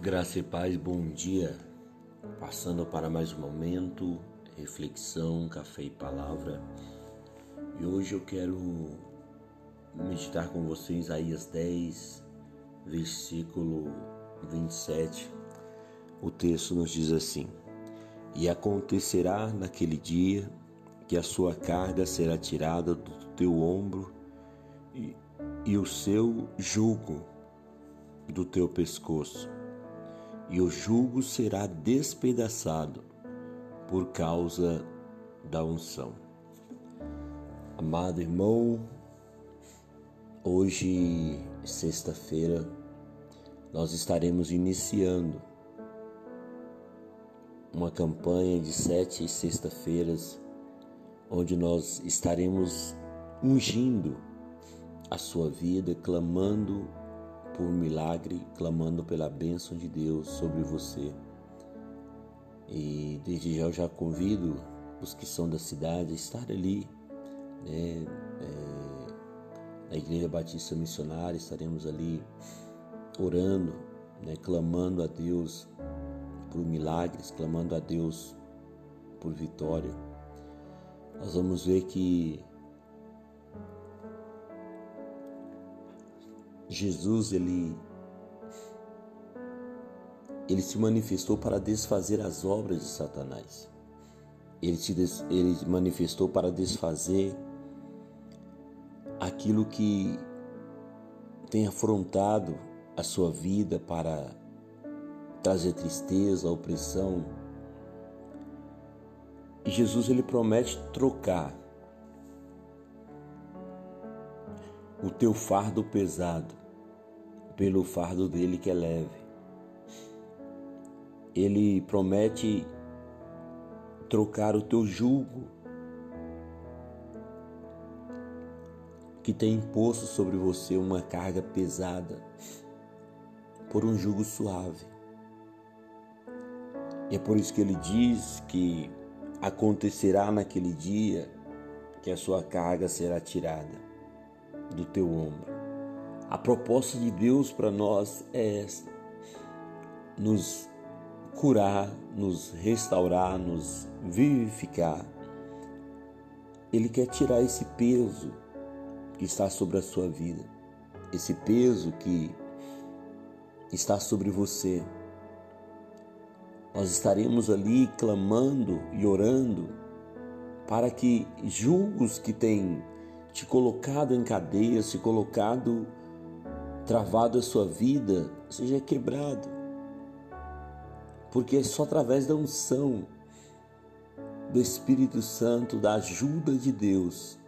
Graça e paz, bom dia. Passando para mais um momento, reflexão, café e palavra. E hoje eu quero meditar com vocês Isaías 10, versículo 27. O texto nos diz assim: E acontecerá naquele dia que a sua carga será tirada do teu ombro e, e o seu jugo do teu pescoço e o jugo será despedaçado por causa da unção. Amado irmão, hoje, sexta-feira, nós estaremos iniciando uma campanha de sete sexta-feiras, onde nós estaremos ungindo a sua vida, clamando por milagre, clamando pela bênção de Deus sobre você. E desde já eu já convido os que são da cidade a estar ali, né? É, na Igreja Batista Missionária estaremos ali orando, né? clamando a Deus por milagres, clamando a Deus por vitória. Nós vamos ver que Jesus ele ele se manifestou para desfazer as obras de Satanás. Ele se des, ele manifestou para desfazer aquilo que tem afrontado a sua vida para trazer tristeza, opressão. E Jesus ele promete trocar o teu fardo pesado pelo fardo dele que é leve. Ele promete trocar o teu jugo que tem imposto sobre você uma carga pesada por um jugo suave. E é por isso que ele diz que acontecerá naquele dia que a sua carga será tirada do teu ombro. A proposta de Deus para nós é esta: nos curar, nos restaurar, nos vivificar. Ele quer tirar esse peso que está sobre a sua vida, esse peso que está sobre você. Nós estaremos ali clamando e orando para que julgos que têm te colocado em cadeia, se colocado travado a sua vida, seja quebrado. Porque é só através da unção do Espírito Santo, da ajuda de Deus,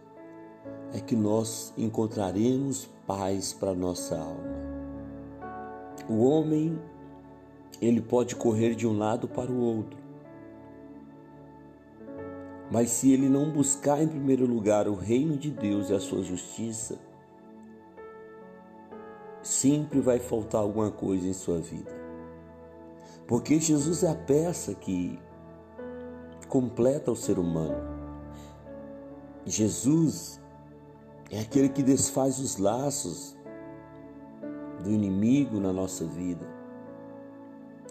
é que nós encontraremos paz para nossa alma. O homem, ele pode correr de um lado para o outro, mas se ele não buscar em primeiro lugar o reino de Deus e a sua justiça, sempre vai faltar alguma coisa em sua vida. Porque Jesus é a peça que completa o ser humano. Jesus é aquele que desfaz os laços do inimigo na nossa vida.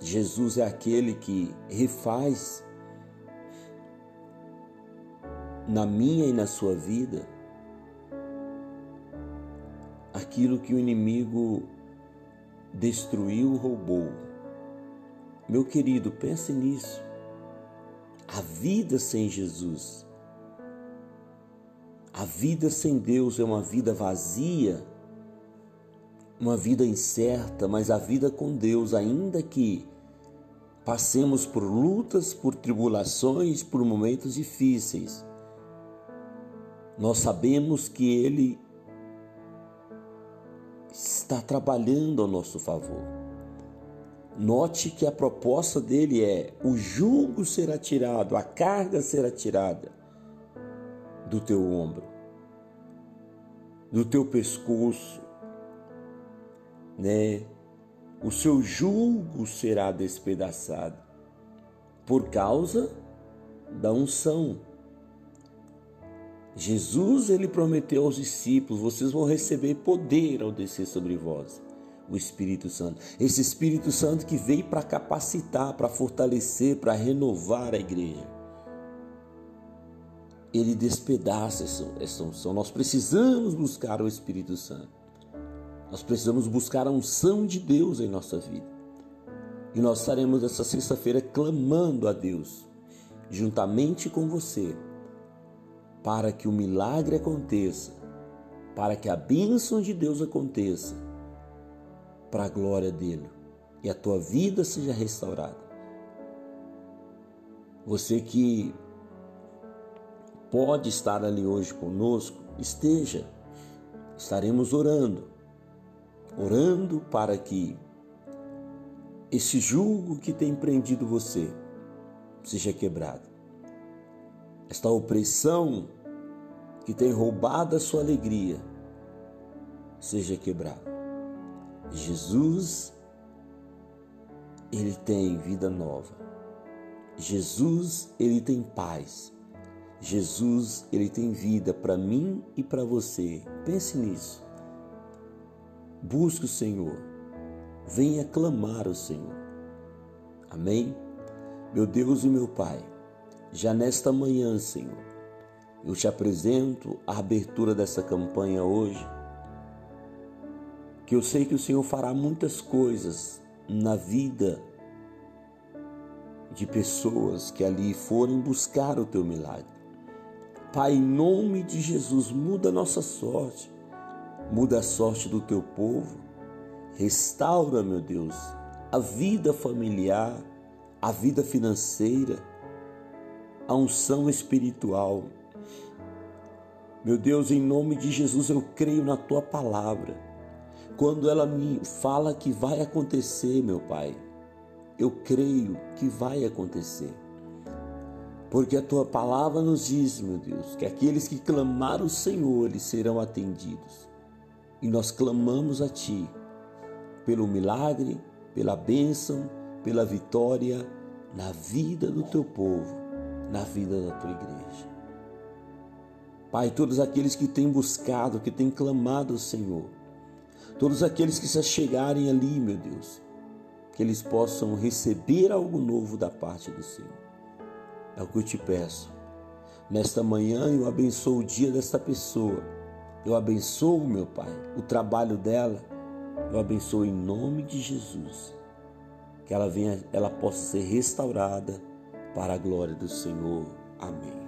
Jesus é aquele que refaz na minha e na sua vida aquilo que o inimigo destruiu, roubou. Meu querido, pense nisso. A vida sem Jesus, a vida sem Deus é uma vida vazia, uma vida incerta, mas a vida com Deus, ainda que passemos por lutas, por tribulações, por momentos difíceis, nós sabemos que Ele está trabalhando ao nosso favor. Note que a proposta dele é: o jugo será tirado, a carga será tirada do teu ombro, do teu pescoço, né? O seu jugo será despedaçado por causa da unção Jesus ele prometeu aos discípulos: vocês vão receber poder ao descer sobre vós. o Espírito Santo. Esse Espírito Santo que veio para capacitar, para fortalecer, para renovar a igreja. Ele despedaça essa unção. Nós precisamos buscar o Espírito Santo. Nós precisamos buscar a unção de Deus em nossa vida. E nós estaremos essa sexta-feira clamando a Deus, juntamente com você, para que o milagre aconteça, para que a bênção de Deus aconteça para a glória dele e a tua vida seja restaurada. Você que pode estar ali hoje conosco, esteja. Estaremos orando, orando para que esse jugo que tem prendido você seja quebrado. Esta opressão que tem roubado a sua alegria seja quebrada. Jesus, ele tem vida nova. Jesus, ele tem paz. Jesus, ele tem vida para mim e para você. Pense nisso. Busque o Senhor. Venha clamar o Senhor. Amém? Meu Deus e meu Pai, já nesta manhã, Senhor, eu te apresento a abertura dessa campanha hoje que eu sei que o Senhor fará muitas coisas na vida de pessoas que ali forem buscar o teu milagre. Pai, em nome de Jesus, muda a nossa sorte, muda a sorte do teu povo, restaura, meu Deus, a vida familiar, a vida financeira, a unção espiritual. Meu Deus, em nome de Jesus, eu creio na tua palavra quando ela me fala que vai acontecer, meu Pai, eu creio que vai acontecer. Porque a tua palavra nos diz, meu Deus, que aqueles que clamaram o Senhor, eles serão atendidos. E nós clamamos a Ti pelo milagre, pela bênção, pela vitória na vida do teu povo, na vida da tua igreja. Pai, todos aqueles que têm buscado, que têm clamado ao Senhor, Todos aqueles que se chegarem ali, meu Deus, que eles possam receber algo novo da parte do Senhor. É o que eu te peço. Nesta manhã eu abençoo o dia desta pessoa. Eu abençoo, meu Pai, o trabalho dela. Eu abençoo em nome de Jesus. Que ela venha, ela possa ser restaurada para a glória do Senhor. Amém.